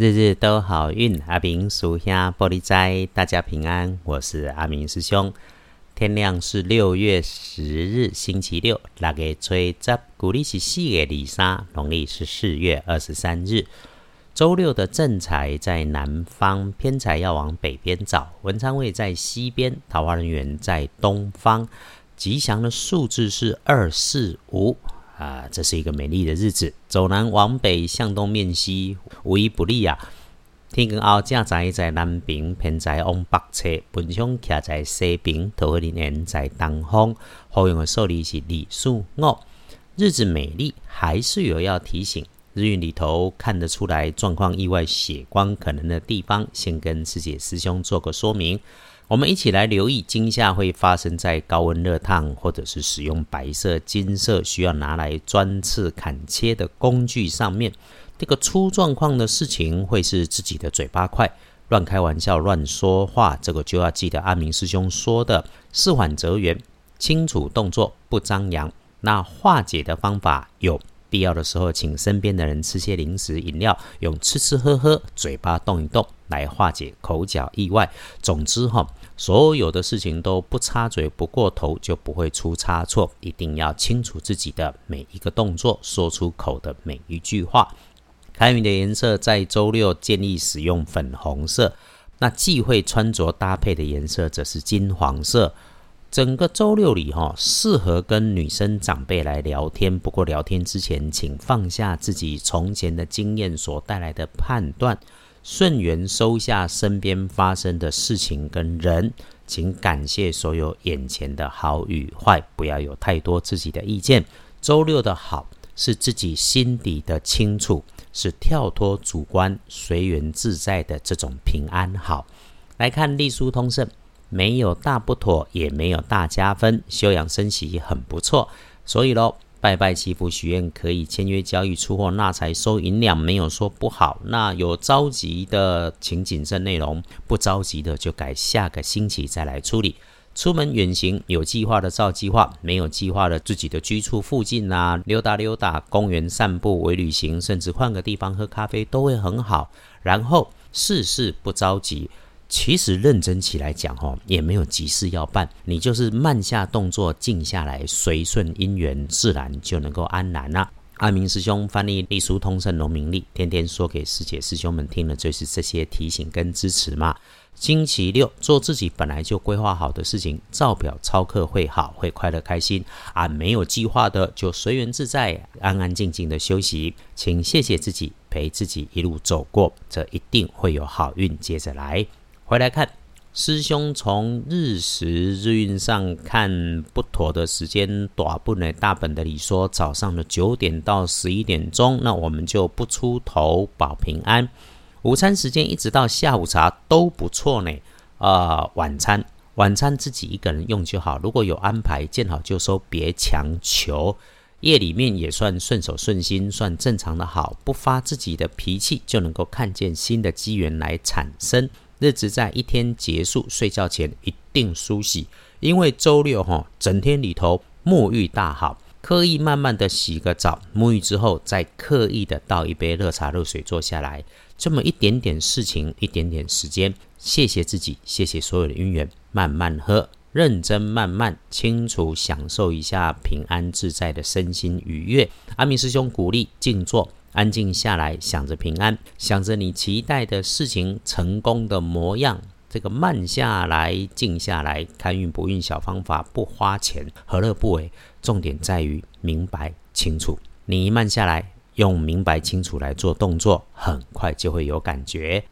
日日都好运，阿明属下玻璃斋，大家平安。我是阿明师兄。天亮是六月十日，星期六。那个吹十，古历是四月二三，农历是四月二十三日。周六的正财在南方，偏财要往北边找。文昌位在西边，桃花人员在东方。吉祥的数字是二四五。啊，这是一个美丽的日子。走南往北，向东面西，无一不利啊！天光后，正在在南边，偏在往北侧，本相徛在西边，桃花林缘在东方。好用的数字是李数五。日子美丽，还是有要提醒。日运里头看得出来状况意外血光可能的地方，先跟师姐师兄做个说明。我们一起来留意惊吓会发生在高温热烫，或者是使用白色、金色需要拿来钻刺、砍切的工具上面。这个出状况的事情会是自己的嘴巴快，乱开玩笑、乱说话。这个就要记得阿明师兄说的“事缓则圆”，清楚动作不张扬。那化解的方法有。必要的时候，请身边的人吃些零食、饮料，用吃吃喝喝、嘴巴动一动来化解口角意外。总之哈，所有的事情都不插嘴、不过头，就不会出差错。一定要清楚自己的每一个动作，说出口的每一句话。开运的颜色在周六建议使用粉红色，那忌讳穿着搭配的颜色则是金黄色。整个周六里，哈，适合跟女生长辈来聊天。不过聊天之前，请放下自己从前的经验所带来的判断，顺缘收下身边发生的事情跟人，请感谢所有眼前的好与坏，不要有太多自己的意见。周六的好是自己心底的清楚，是跳脱主观、随缘自在的这种平安好。来看隶书通胜。没有大不妥，也没有大加分，休养生息很不错。所以喽，拜拜祈福许愿可以签约交易出货纳财收银两，没有说不好。那有着急的，请谨慎内容；不着急的，就改下个星期再来处理。出门远行有计划的照计划，没有计划的自己的居处附近啊，溜达溜达，公园散步为旅行，甚至换个地方喝咖啡都会很好。然后事事不着急。其实认真起来讲，吼，也没有急事要办，你就是慢下动作，静下来，随顺因缘，自然就能够安然了。阿明师兄翻译隶书通胜农民历，天天说给师姐师兄们听的，就是这些提醒跟支持嘛。星期六做自己本来就规划好的事情，照表操课会好，会快乐开心。啊，没有计划的就随缘自在，安安静静的休息。请谢谢自己，陪自己一路走过，这一定会有好运接着来。回来看师兄从日时日运上看不妥的时间，短不呢？大本的里说早上的九点到十一点钟，那我们就不出头保平安。午餐时间一直到下午茶都不错呢。啊，晚餐晚餐自己一个人用就好，如果有安排见好就收，别强求。夜里面也算顺手顺心，算正常的好，不发自己的脾气，就能够看见新的机缘来产生。日子在一天结束，睡觉前一定梳洗，因为周六哈，整天里头沐浴大好，刻意慢慢的洗个澡，沐浴之后再刻意的倒一杯热茶热水坐下来，这么一点点事情，一点点时间，谢谢自己，谢谢所有的姻缘，慢慢喝，认真慢慢清楚享受一下平安自在的身心愉悦。阿明师兄鼓励静坐。安静下来，想着平安，想着你期待的事情成功的模样。这个慢下来，静下来，看运不运小方法不花钱，何乐不为？重点在于明白清楚。你一慢下来，用明白清楚来做动作，很快就会有感觉。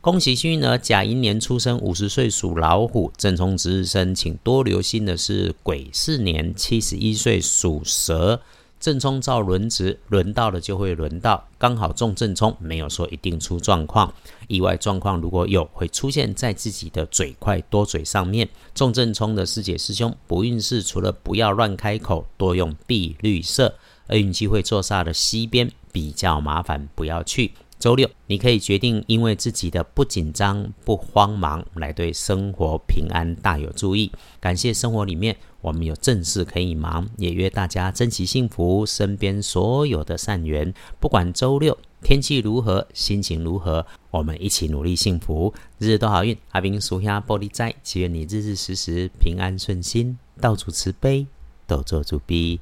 恭喜幸运儿甲寅年出生，五十岁属老虎。正冲值日生，请多留心的是癸巳年七十一岁属蛇。正冲照轮值，轮到了就会轮到，刚好中正冲，没有说一定出状况。意外状况如果有，会出现在自己的嘴快多嘴上面。中正冲的师姐师兄，不运势除了不要乱开口，多用碧绿色。而运气会坐煞的西边比较麻烦，不要去。周六你可以决定，因为自己的不紧张、不慌忙，来对生活平安大有注意。感谢生活里面。我们有正事可以忙，也约大家珍惜幸福，身边所有的善缘。不管周六天气如何，心情如何，我们一起努力幸福，日日都好运。阿兵属下玻璃斋，祈愿你日日时时平安顺心，到处慈悲，都做主逼。